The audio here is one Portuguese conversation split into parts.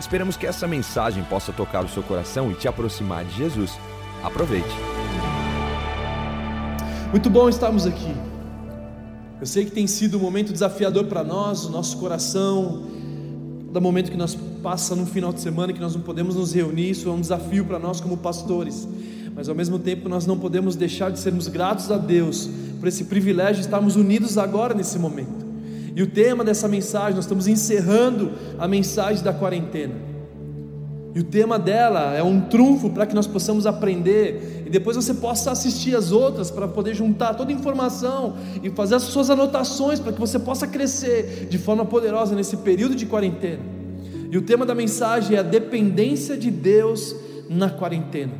Esperamos que essa mensagem possa tocar o seu coração e te aproximar de Jesus. Aproveite. Muito bom estarmos aqui. Eu sei que tem sido um momento desafiador para nós, o nosso coração. Cada momento que nós passa no final de semana que nós não podemos nos reunir, isso é um desafio para nós como pastores. Mas ao mesmo tempo nós não podemos deixar de sermos gratos a Deus por esse privilégio de estarmos unidos agora nesse momento. E o tema dessa mensagem, nós estamos encerrando a mensagem da quarentena. E o tema dela é um trunfo para que nós possamos aprender e depois você possa assistir as outras para poder juntar toda a informação e fazer as suas anotações para que você possa crescer de forma poderosa nesse período de quarentena. E o tema da mensagem é a dependência de Deus na quarentena.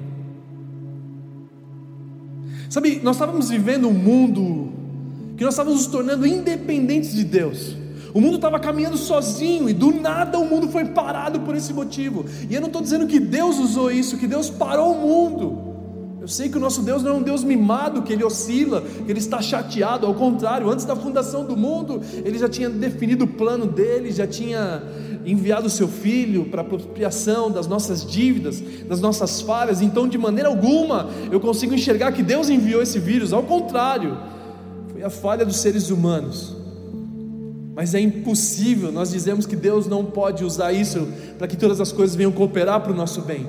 Sabe, nós estávamos vivendo um mundo que nós estávamos nos tornando independentes de Deus. O mundo estava caminhando sozinho e do nada o mundo foi parado por esse motivo. E eu não estou dizendo que Deus usou isso, que Deus parou o mundo. Eu sei que o nosso Deus não é um Deus mimado, que ele oscila, que ele está chateado, ao contrário, antes da fundação do mundo, ele já tinha definido o plano dele, já tinha enviado o seu filho para a apropriação das nossas dívidas, das nossas falhas. Então, de maneira alguma, eu consigo enxergar que Deus enviou esse vírus, ao contrário, foi a falha dos seres humanos. Mas é impossível, nós dizemos que Deus não pode usar isso para que todas as coisas venham cooperar para o nosso bem.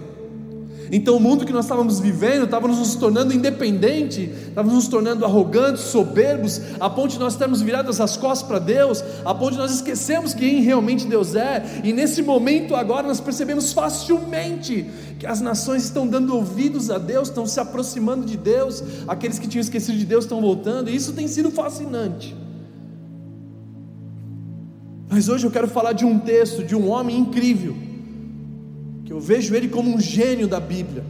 Então o mundo que nós estávamos vivendo estava nos tornando independente, estava nos tornando arrogantes, soberbos, a ponto de nós termos viradas as costas para Deus, a ponto de nós esquecemos quem realmente Deus é, e nesse momento agora nós percebemos facilmente que as nações estão dando ouvidos a Deus, estão se aproximando de Deus, aqueles que tinham esquecido de Deus estão voltando, e isso tem sido fascinante. Mas hoje eu quero falar de um texto, de um homem incrível, eu vejo ele como um gênio da Bíblia,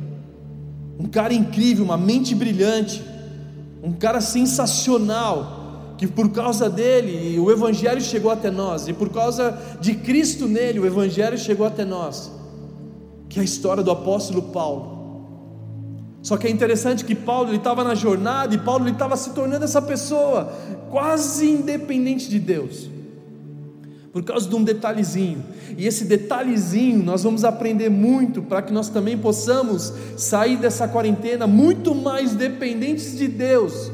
um cara incrível, uma mente brilhante, um cara sensacional, que por causa dele o Evangelho chegou até nós, e por causa de Cristo nele o Evangelho chegou até nós que é a história do apóstolo Paulo. Só que é interessante que Paulo estava na jornada e Paulo estava se tornando essa pessoa quase independente de Deus. Por causa de um detalhezinho. E esse detalhezinho nós vamos aprender muito para que nós também possamos sair dessa quarentena muito mais dependentes de Deus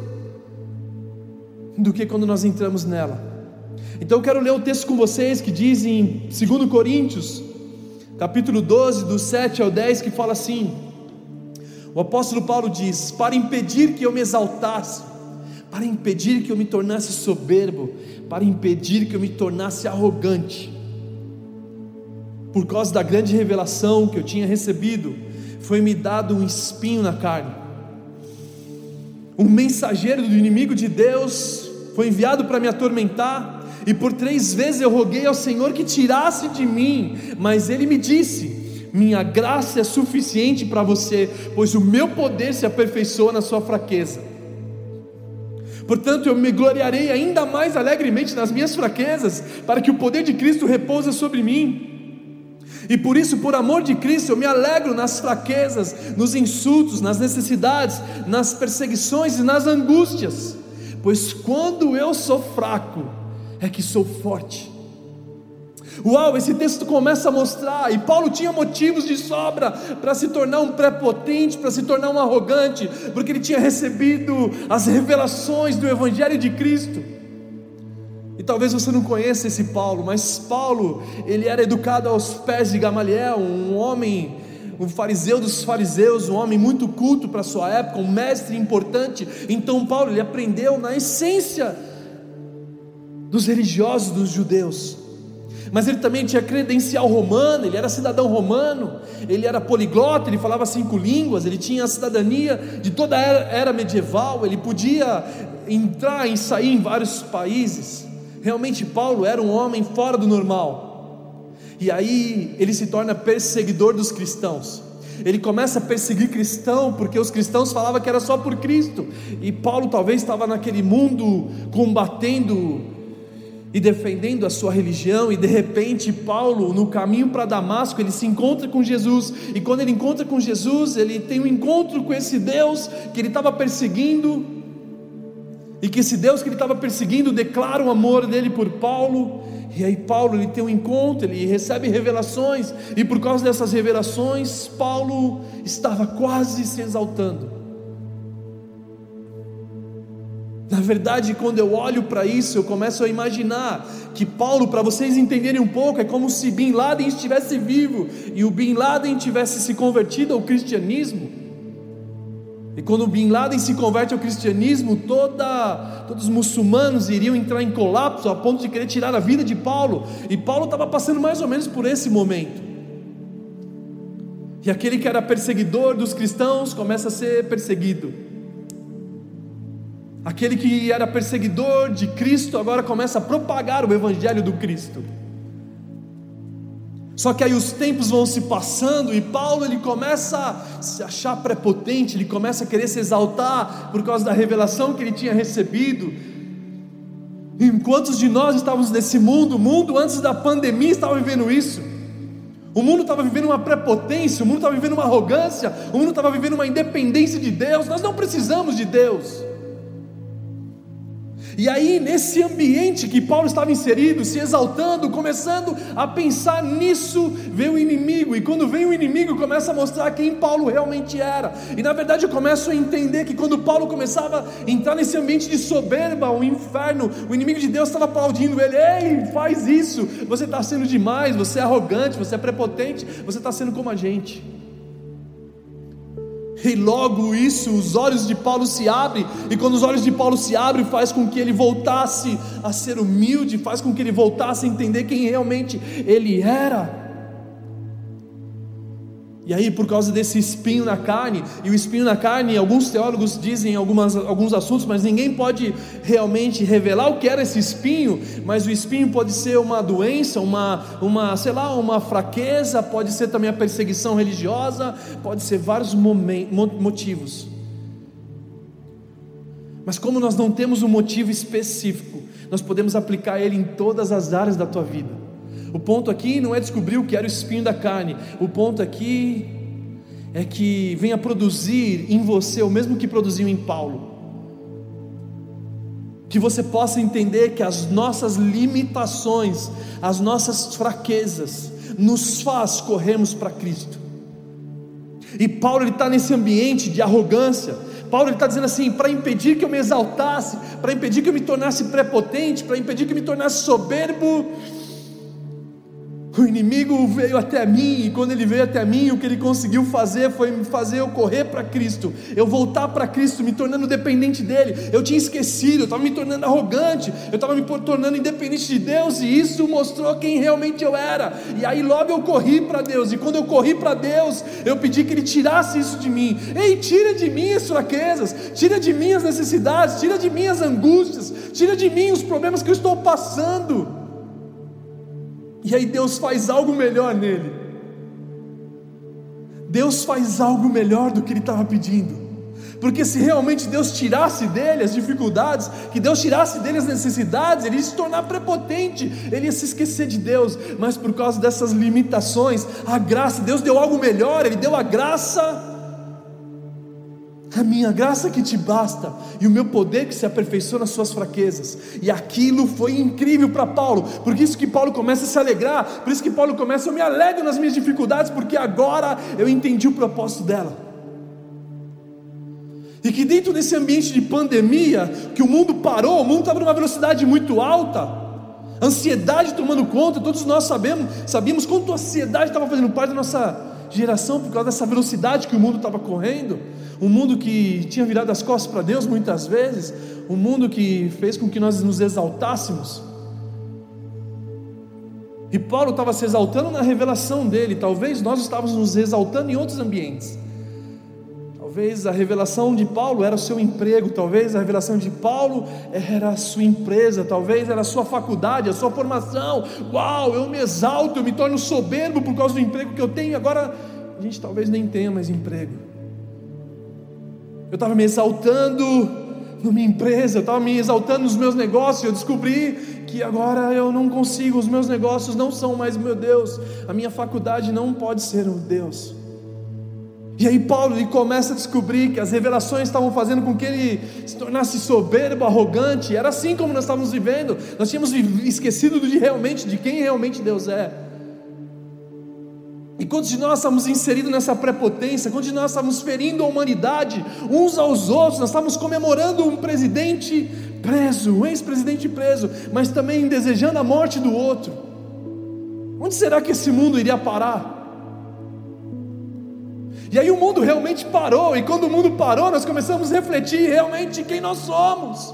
do que quando nós entramos nela. Então eu quero ler o texto com vocês que diz em 2 Coríntios capítulo 12, do 7 ao 10, que fala assim: o apóstolo Paulo diz: Para impedir que eu me exaltasse, para impedir que eu me tornasse soberbo, para impedir que eu me tornasse arrogante, por causa da grande revelação que eu tinha recebido, foi-me dado um espinho na carne. Um mensageiro do inimigo de Deus foi enviado para me atormentar, e por três vezes eu roguei ao Senhor que tirasse de mim, mas Ele me disse: Minha graça é suficiente para você, pois o meu poder se aperfeiçoa na sua fraqueza. Portanto, eu me gloriarei ainda mais alegremente nas minhas fraquezas, para que o poder de Cristo repouse sobre mim. E por isso, por amor de Cristo, eu me alegro nas fraquezas, nos insultos, nas necessidades, nas perseguições e nas angústias, pois quando eu sou fraco, é que sou forte. Uau, esse texto começa a mostrar, e Paulo tinha motivos de sobra para se tornar um prepotente, para se tornar um arrogante, porque ele tinha recebido as revelações do Evangelho de Cristo. E talvez você não conheça esse Paulo, mas Paulo, ele era educado aos pés de Gamaliel, um homem, um fariseu dos fariseus, um homem muito culto para sua época, um mestre importante. Então Paulo, ele aprendeu na essência dos religiosos dos judeus. Mas ele também tinha credencial romano, ele era cidadão romano, ele era poliglota, ele falava cinco línguas, ele tinha a cidadania de toda a era, era medieval, ele podia entrar e sair em vários países. Realmente, Paulo era um homem fora do normal. E aí ele se torna perseguidor dos cristãos. Ele começa a perseguir cristão, porque os cristãos falavam que era só por Cristo. E Paulo talvez estava naquele mundo combatendo e defendendo a sua religião, e de repente Paulo, no caminho para Damasco, ele se encontra com Jesus, e quando ele encontra com Jesus, ele tem um encontro com esse Deus que ele estava perseguindo, e que esse Deus que ele estava perseguindo declara o amor dele por Paulo, e aí Paulo ele tem um encontro, ele recebe revelações, e por causa dessas revelações, Paulo estava quase se exaltando. Na verdade, quando eu olho para isso, eu começo a imaginar que Paulo, para vocês entenderem um pouco, é como se Bin Laden estivesse vivo e o Bin Laden tivesse se convertido ao cristianismo. E quando Bin Laden se converte ao cristianismo, toda, todos os muçulmanos iriam entrar em colapso a ponto de querer tirar a vida de Paulo. E Paulo estava passando mais ou menos por esse momento. E aquele que era perseguidor dos cristãos começa a ser perseguido. Aquele que era perseguidor de Cristo agora começa a propagar o evangelho do Cristo. Só que aí os tempos vão se passando e Paulo ele começa a se achar prepotente, ele começa a querer se exaltar por causa da revelação que ele tinha recebido. E quantos de nós estávamos nesse mundo? O mundo antes da pandemia estava vivendo isso. O mundo estava vivendo uma prepotência, o mundo estava vivendo uma arrogância, o mundo estava vivendo uma independência de Deus. Nós não precisamos de Deus. E aí, nesse ambiente que Paulo estava inserido, se exaltando, começando a pensar nisso, veio o inimigo. E quando vem o inimigo, começa a mostrar quem Paulo realmente era. E na verdade, eu começo a entender que quando Paulo começava a entrar nesse ambiente de soberba, o inferno, o inimigo de Deus estava aplaudindo ele: Ei, faz isso, você está sendo demais, você é arrogante, você é prepotente, você está sendo como a gente. E logo isso, os olhos de Paulo se abrem, e quando os olhos de Paulo se abrem, faz com que ele voltasse a ser humilde, faz com que ele voltasse a entender quem realmente ele era. E aí, por causa desse espinho na carne, e o espinho na carne, alguns teólogos dizem algumas, alguns assuntos, mas ninguém pode realmente revelar o que era esse espinho. Mas o espinho pode ser uma doença, uma, uma sei lá, uma fraqueza, pode ser também a perseguição religiosa, pode ser vários motivos. Mas como nós não temos um motivo específico, nós podemos aplicar ele em todas as áreas da tua vida. O ponto aqui não é descobrir o que era o espinho da carne, o ponto aqui é que venha produzir em você o mesmo que produziu em Paulo. Que você possa entender que as nossas limitações, as nossas fraquezas, nos faz corrermos para Cristo. E Paulo está nesse ambiente de arrogância. Paulo está dizendo assim: para impedir que eu me exaltasse, para impedir que eu me tornasse prepotente, para impedir que eu me tornasse soberbo, o inimigo veio até mim, e quando ele veio até mim, o que ele conseguiu fazer foi me fazer eu correr para Cristo, eu voltar para Cristo, me tornando dependente dele. Eu tinha esquecido, eu estava me tornando arrogante, eu estava me tornando independente de Deus, e isso mostrou quem realmente eu era. E aí logo eu corri para Deus, e quando eu corri para Deus, eu pedi que Ele tirasse isso de mim. Ei, tira de mim as fraquezas, tira de mim as necessidades, tira de mim as angústias, tira de mim os problemas que eu estou passando. E aí Deus faz algo melhor nele. Deus faz algo melhor do que ele estava pedindo. Porque se realmente Deus tirasse dele as dificuldades, que Deus tirasse dele as necessidades, ele ia se tornar prepotente, ele ia se esquecer de Deus, mas por causa dessas limitações, a graça, Deus deu algo melhor, ele deu a graça a minha graça que te basta e o meu poder que se aperfeiçoa nas suas fraquezas. E aquilo foi incrível para Paulo, por isso que Paulo começa a se alegrar, por isso que Paulo começa, eu me alegro nas minhas dificuldades, porque agora eu entendi o propósito dela. E que dentro desse ambiente de pandemia, que o mundo parou, o mundo estava numa velocidade muito alta, ansiedade tomando conta, todos nós sabemos, sabíamos quanto a ansiedade estava fazendo parte da nossa geração por causa dessa velocidade que o mundo estava correndo um mundo que tinha virado as costas para Deus muitas vezes, um mundo que fez com que nós nos exaltássemos. E Paulo estava se exaltando na revelação dele, talvez nós estávamos nos exaltando em outros ambientes. Talvez a revelação de Paulo era o seu emprego, talvez a revelação de Paulo era a sua empresa, talvez era a sua faculdade, a sua formação. Uau, eu me exalto, eu me torno soberbo por causa do emprego que eu tenho, agora a gente talvez nem tenha mais emprego. Eu estava me exaltando na minha empresa, eu estava me exaltando nos meus negócios, eu descobri que agora eu não consigo, os meus negócios não são mais meu Deus, a minha faculdade não pode ser o Deus. E aí Paulo ele começa a descobrir que as revelações estavam fazendo com que ele se tornasse soberbo, arrogante. Era assim como nós estávamos vivendo. Nós tínhamos esquecido de realmente de quem realmente Deus é. E quando nós estamos inseridos nessa prepotência, quando nós estamos ferindo a humanidade uns aos outros, nós estamos comemorando um presidente preso, um ex-presidente preso, mas também desejando a morte do outro. Onde será que esse mundo iria parar? E aí o mundo realmente parou, e quando o mundo parou, nós começamos a refletir realmente quem nós somos,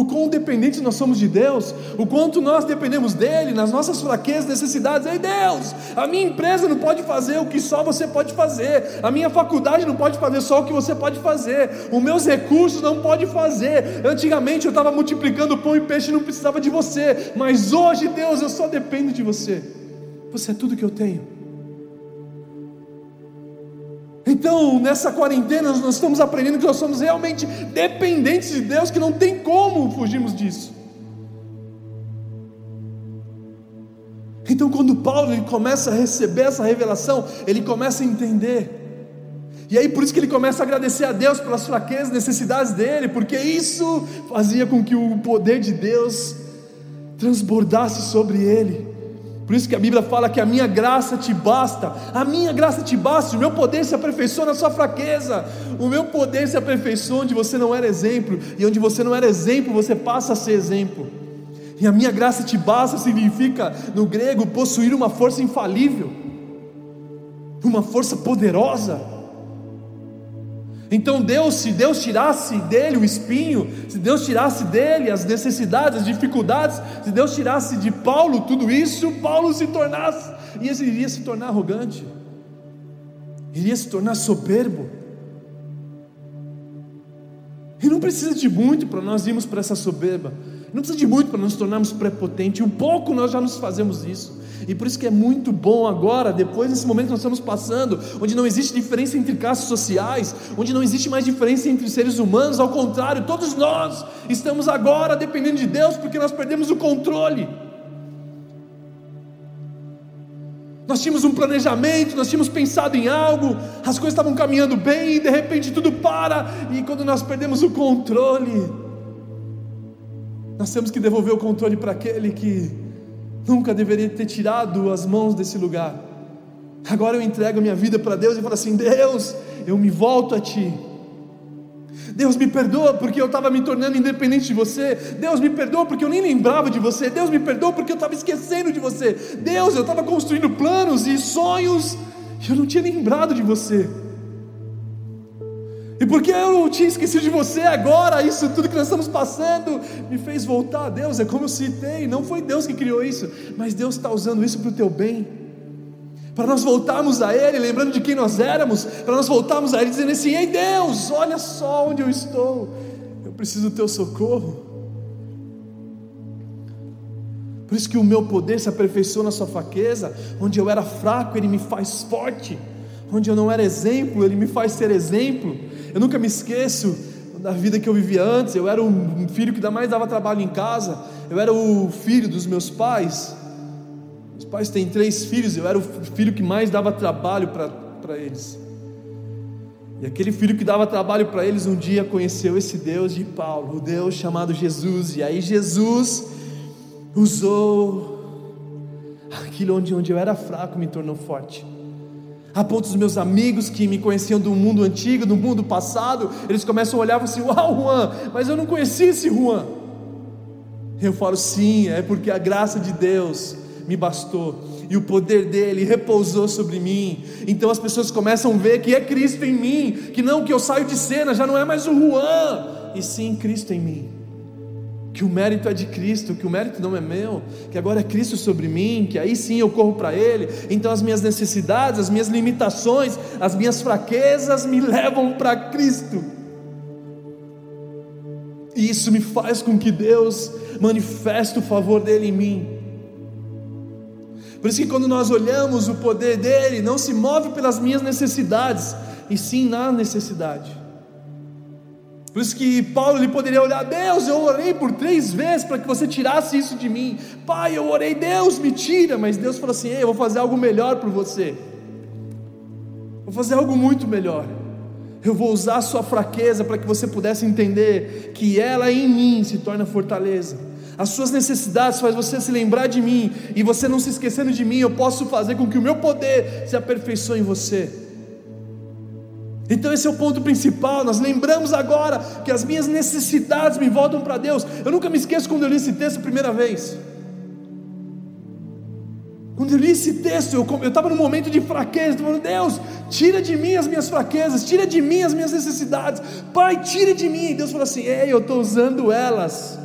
o quão dependentes nós somos de Deus, o quanto nós dependemos dEle, nas nossas fraquezas, necessidades. Ei Deus, a minha empresa não pode fazer o que só você pode fazer, a minha faculdade não pode fazer só o que você pode fazer, os meus recursos não pode fazer. Antigamente eu estava multiplicando pão e peixe e não precisava de você, mas hoje, Deus, eu só dependo de você. Você é tudo que eu tenho. Então, nessa quarentena, nós estamos aprendendo que nós somos realmente dependentes de Deus, que não tem como fugirmos disso. Então, quando Paulo ele começa a receber essa revelação, ele começa a entender. E aí, por isso que ele começa a agradecer a Deus pelas fraquezas, necessidades dele, porque isso fazia com que o poder de Deus transbordasse sobre ele. Por isso que a Bíblia fala que a minha graça te basta, a minha graça te basta, o meu poder se aperfeiçoa na sua fraqueza, o meu poder se aperfeiçoa onde você não era exemplo, e onde você não era exemplo, você passa a ser exemplo. E a minha graça te basta significa, no grego, possuir uma força infalível, uma força poderosa. Então Deus, se Deus tirasse dele o espinho, se Deus tirasse dele as necessidades, as dificuldades, se Deus tirasse de Paulo tudo isso, Paulo se tornasse, e iria se tornar arrogante, iria se tornar soberbo. E não precisa de muito para nós irmos para essa soberba, não precisa de muito para nos tornarmos prepotentes, um pouco nós já nos fazemos isso. E por isso que é muito bom agora, depois desse momento que nós estamos passando, onde não existe diferença entre classes sociais, onde não existe mais diferença entre seres humanos, ao contrário, todos nós estamos agora dependendo de Deus porque nós perdemos o controle. Nós tínhamos um planejamento, nós tínhamos pensado em algo, as coisas estavam caminhando bem e de repente tudo para, e quando nós perdemos o controle, nós temos que devolver o controle para aquele que nunca deveria ter tirado as mãos desse lugar. Agora eu entrego a minha vida para Deus e falo assim: Deus, eu me volto a Ti. Deus me perdoa porque eu estava me tornando independente de você. Deus me perdoa porque eu nem lembrava de você. Deus me perdoa porque eu estava esquecendo de você. Deus, eu estava construindo planos e sonhos e eu não tinha lembrado de você. E porque eu tinha esquecido de você agora, isso tudo que nós estamos passando me fez voltar a Deus. É como eu citei, não foi Deus que criou isso, mas Deus está usando isso para o teu bem. Para nós voltarmos a Ele, lembrando de quem nós éramos, para nós voltarmos a Ele dizendo assim: Ei Deus, olha só onde eu estou, eu preciso do teu socorro. Por isso que o meu poder se aperfeiçoou na sua fraqueza, onde eu era fraco, Ele me faz forte, onde eu não era exemplo, Ele me faz ser exemplo. Eu nunca me esqueço da vida que eu vivia antes. Eu era um filho que mais dava trabalho em casa. Eu era o filho dos meus pais. Os pais têm três filhos. Eu era o filho que mais dava trabalho para eles. E aquele filho que dava trabalho para eles um dia conheceu esse Deus de Paulo, o Deus chamado Jesus. E aí Jesus usou aquilo onde, onde eu era fraco me tornou forte a ponto dos meus amigos que me conheciam do mundo antigo, do mundo passado, eles começam a olhar e assim: Uau, Juan, mas eu não conhecia esse Juan. Eu falo: Sim, é porque a graça de Deus me bastou e o poder dele repousou sobre mim. Então as pessoas começam a ver que é Cristo em mim, que não que eu saio de cena, já não é mais o Juan, e sim Cristo em mim que o mérito é de Cristo, que o mérito não é meu, que agora é Cristo sobre mim, que aí sim eu corro para Ele, então as minhas necessidades, as minhas limitações, as minhas fraquezas me levam para Cristo, e isso me faz com que Deus manifeste o favor dele em mim. Por isso que quando nós olhamos o poder dele, não se move pelas minhas necessidades, e sim na necessidade. Por isso que Paulo ele poderia olhar, Deus, eu orei por três vezes para que você tirasse isso de mim. Pai, eu orei, Deus me tira, mas Deus falou assim: Ei, eu vou fazer algo melhor por você. Vou fazer algo muito melhor. Eu vou usar a sua fraqueza para que você pudesse entender que ela em mim se torna fortaleza. As suas necessidades faz você se lembrar de mim e você não se esquecendo de mim, eu posso fazer com que o meu poder se aperfeiçoe em você. Então esse é o ponto principal. Nós lembramos agora que as minhas necessidades me voltam para Deus. Eu nunca me esqueço quando eu li esse texto a primeira vez. Quando eu li esse texto, eu estava num momento de fraqueza, falando, Deus, tira de mim as minhas fraquezas, tira de mim as minhas necessidades, Pai, tira de mim. E Deus falou assim: Ei, eu estou usando elas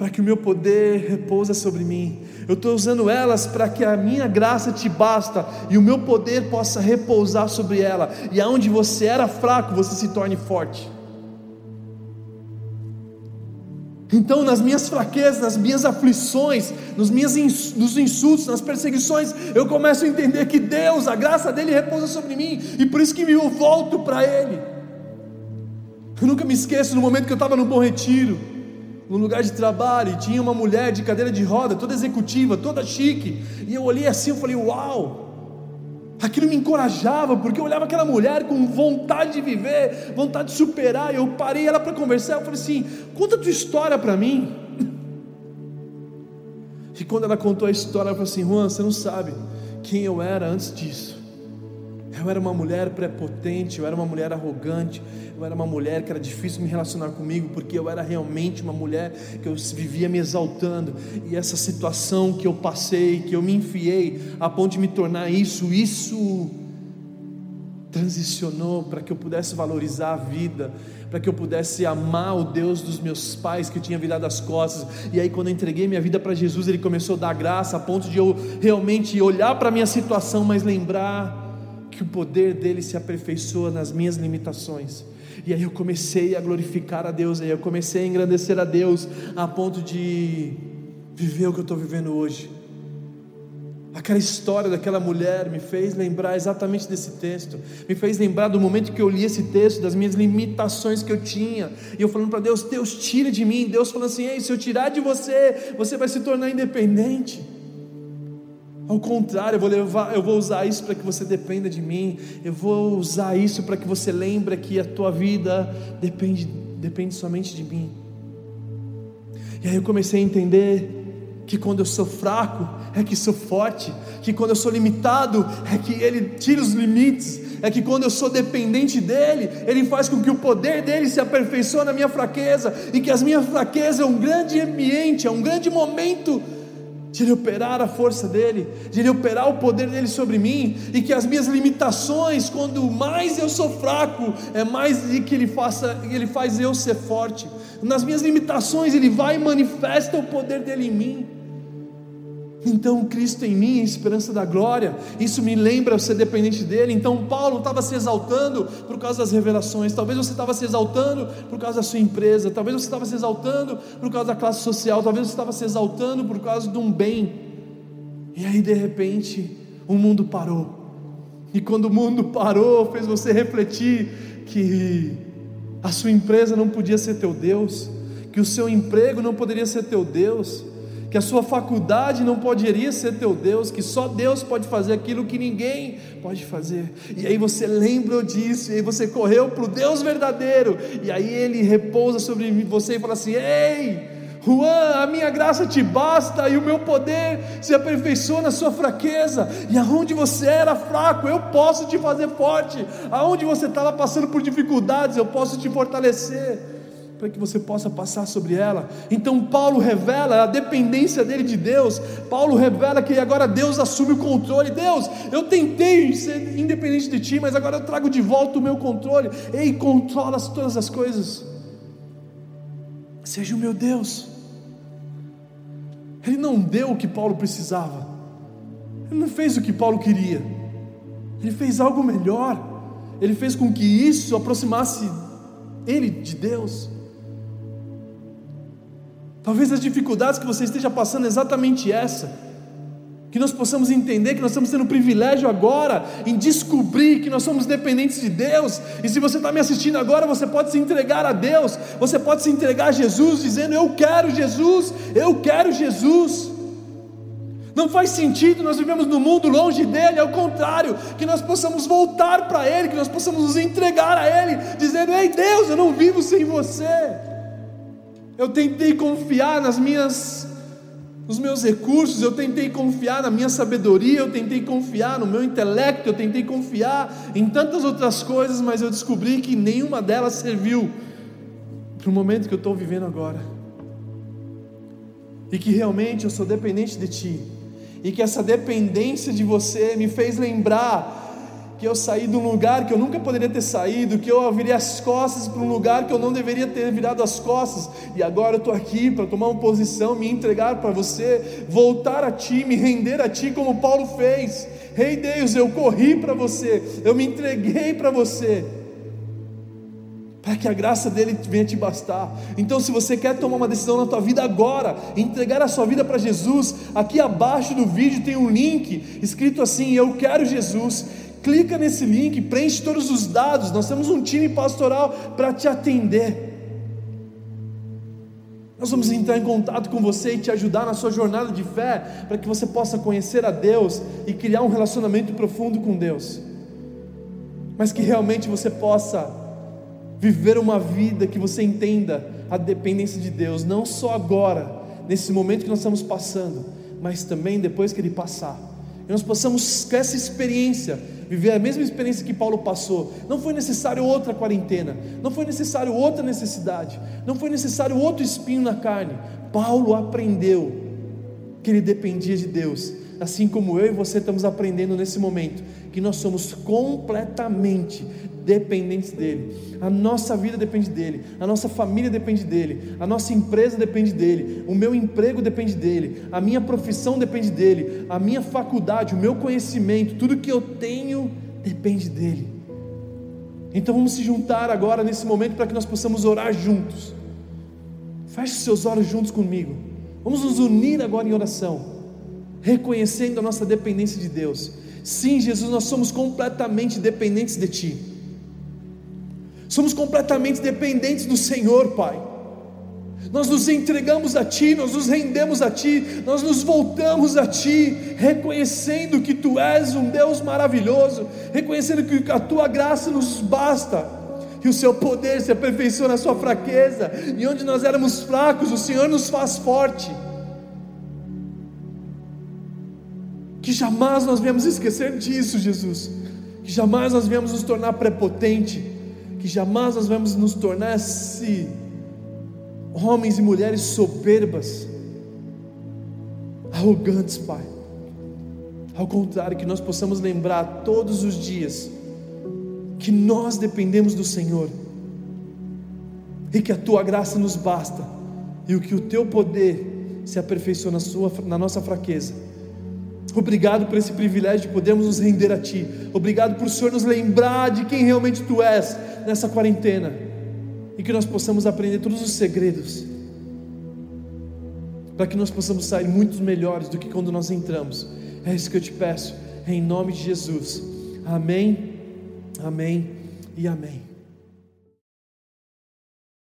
para que o meu poder repousa sobre mim. Eu estou usando elas para que a minha graça te basta e o meu poder possa repousar sobre ela. E aonde você era fraco, você se torne forte. Então, nas minhas fraquezas, nas minhas aflições, nos meus nos insultos, nas perseguições, eu começo a entender que Deus, a graça dele repousa sobre mim, e por isso que eu volto para Ele. Eu nunca me esqueço do momento que eu estava no Bom Retiro no lugar de trabalho, e tinha uma mulher de cadeira de roda, toda executiva, toda chique, e eu olhei assim, eu falei, uau! Aquilo me encorajava, porque eu olhava aquela mulher com vontade de viver, vontade de superar. Eu parei ela para conversar. Eu falei assim: conta a tua história para mim. E quando ela contou a história, ela falou assim: Juan, você não sabe quem eu era antes disso. Eu era uma mulher prepotente, eu era uma mulher arrogante, eu era uma mulher que era difícil me relacionar comigo, porque eu era realmente uma mulher que eu vivia me exaltando, e essa situação que eu passei, que eu me enfiei, a ponto de me tornar isso, isso transicionou para que eu pudesse valorizar a vida, para que eu pudesse amar o Deus dos meus pais que eu tinha virado as costas. E aí, quando eu entreguei minha vida para Jesus, Ele começou a dar graça, a ponto de eu realmente olhar para a minha situação, mas lembrar que o poder dele se aperfeiçoa nas minhas limitações. E aí eu comecei a glorificar a Deus, aí eu comecei a engrandecer a Deus, a ponto de viver o que eu estou vivendo hoje. Aquela história daquela mulher me fez lembrar exatamente desse texto, me fez lembrar do momento que eu li esse texto, das minhas limitações que eu tinha, e eu falando para Deus: Deus, tira de mim. Deus falando assim: Ei, se eu tirar de você, você vai se tornar independente. Ao contrário, eu vou, levar, eu vou usar isso para que você dependa de mim. Eu vou usar isso para que você lembre que a tua vida depende, depende somente de mim. E aí eu comecei a entender que quando eu sou fraco é que sou forte, que quando eu sou limitado é que Ele tira os limites, é que quando eu sou dependente dEle, Ele faz com que o poder dEle se aperfeiçoe na minha fraqueza, e que as minhas fraquezas é um grande ambiente, é um grande momento de Ele operar a força dEle, de Ele operar o poder dEle sobre mim, e que as minhas limitações, quando mais eu sou fraco, é mais de que Ele faça, Ele faz eu ser forte. Nas minhas limitações, Ele vai e manifesta o poder dEle em mim. Então, Cristo em mim, a esperança da glória, isso me lembra ser dependente dele. Então, Paulo estava se exaltando por causa das revelações. Talvez você estava se exaltando por causa da sua empresa. Talvez você estava se exaltando por causa da classe social. Talvez você estava se exaltando por causa de um bem. E aí, de repente, o mundo parou. E quando o mundo parou, fez você refletir que a sua empresa não podia ser teu Deus, que o seu emprego não poderia ser teu Deus que a sua faculdade não poderia ser teu Deus, que só Deus pode fazer aquilo que ninguém pode fazer. E aí você lembrou disso, e aí você correu para o Deus verdadeiro, e aí ele repousa sobre você e fala assim: Ei, Juan, a minha graça te basta e o meu poder se aperfeiçoa na sua fraqueza. E aonde você era fraco, eu posso te fazer forte. Aonde você estava passando por dificuldades, eu posso te fortalecer para que você possa passar sobre ela. Então Paulo revela a dependência dele de Deus. Paulo revela que agora Deus assume o controle. Deus, eu tentei ser independente de ti, mas agora eu trago de volta o meu controle. Ei, controla todas as coisas. Seja o meu Deus. Ele não deu o que Paulo precisava. Ele não fez o que Paulo queria. Ele fez algo melhor. Ele fez com que isso aproximasse ele de Deus. Talvez as dificuldades que você esteja passando é exatamente essa. Que nós possamos entender que nós estamos tendo o privilégio agora em descobrir que nós somos dependentes de Deus. E se você está me assistindo agora, você pode se entregar a Deus, você pode se entregar a Jesus, dizendo: Eu quero Jesus, eu quero Jesus. Não faz sentido nós vivemos no mundo longe dele, ao contrário, que nós possamos voltar para Ele, que nós possamos nos entregar a Ele, dizendo: Ei Deus, eu não vivo sem você. Eu tentei confiar nas minhas nos meus recursos, eu tentei confiar na minha sabedoria, eu tentei confiar no meu intelecto, eu tentei confiar em tantas outras coisas, mas eu descobri que nenhuma delas serviu para o momento que eu estou vivendo agora. E que realmente eu sou dependente de Ti, e que essa dependência de você me fez lembrar que eu saí de um lugar que eu nunca poderia ter saído, que eu virei as costas para um lugar que eu não deveria ter virado as costas, e agora eu estou aqui para tomar uma posição, me entregar para você, voltar a Ti, me render a Ti, como Paulo fez. Rei hey Deus, eu corri para você, eu me entreguei para você, para que a graça dele venha te bastar. Então, se você quer tomar uma decisão na tua vida agora, entregar a sua vida para Jesus, aqui abaixo do vídeo tem um link escrito assim: Eu quero Jesus clica nesse link, preenche todos os dados. Nós temos um time pastoral para te atender. Nós vamos entrar em contato com você e te ajudar na sua jornada de fé, para que você possa conhecer a Deus e criar um relacionamento profundo com Deus. Mas que realmente você possa viver uma vida que você entenda a dependência de Deus, não só agora, nesse momento que nós estamos passando, mas também depois que ele passar. E nós possamos, com essa experiência, viver a mesma experiência que Paulo passou. Não foi necessário outra quarentena, não foi necessário outra necessidade, não foi necessário outro espinho na carne. Paulo aprendeu que ele dependia de Deus, assim como eu e você estamos aprendendo nesse momento, que nós somos completamente dependentes dele. A nossa vida depende dele, a nossa família depende dele, a nossa empresa depende dele, o meu emprego depende dele, a minha profissão depende dele, a minha faculdade, o meu conhecimento, tudo que eu tenho depende dele. Então vamos se juntar agora nesse momento para que nós possamos orar juntos. Feche seus olhos juntos comigo. Vamos nos unir agora em oração, reconhecendo a nossa dependência de Deus. Sim, Jesus, nós somos completamente dependentes de Ti. Somos completamente dependentes do Senhor, Pai. Nós nos entregamos a Ti, nós nos rendemos a Ti, nós nos voltamos a Ti, reconhecendo que Tu és um Deus maravilhoso, reconhecendo que a Tua graça nos basta, que o Seu poder se aperfeiçoa na Sua fraqueza, e onde nós éramos fracos, o Senhor nos faz forte. Que jamais nós venhamos esquecer disso, Jesus, que jamais nós venhamos nos tornar prepotente, que jamais nós vamos nos tornar se homens e mulheres soberbas, arrogantes, Pai. Ao contrário, que nós possamos lembrar todos os dias que nós dependemos do Senhor e que a tua graça nos basta e o que o teu poder se aperfeiçoa na, sua, na nossa fraqueza. Obrigado por esse privilégio de podermos nos render a Ti. Obrigado por o Senhor nos lembrar de quem realmente Tu és nessa quarentena. E que nós possamos aprender todos os segredos. Para que nós possamos sair muito melhores do que quando nós entramos. É isso que eu te peço. Em nome de Jesus. Amém, amém e amém.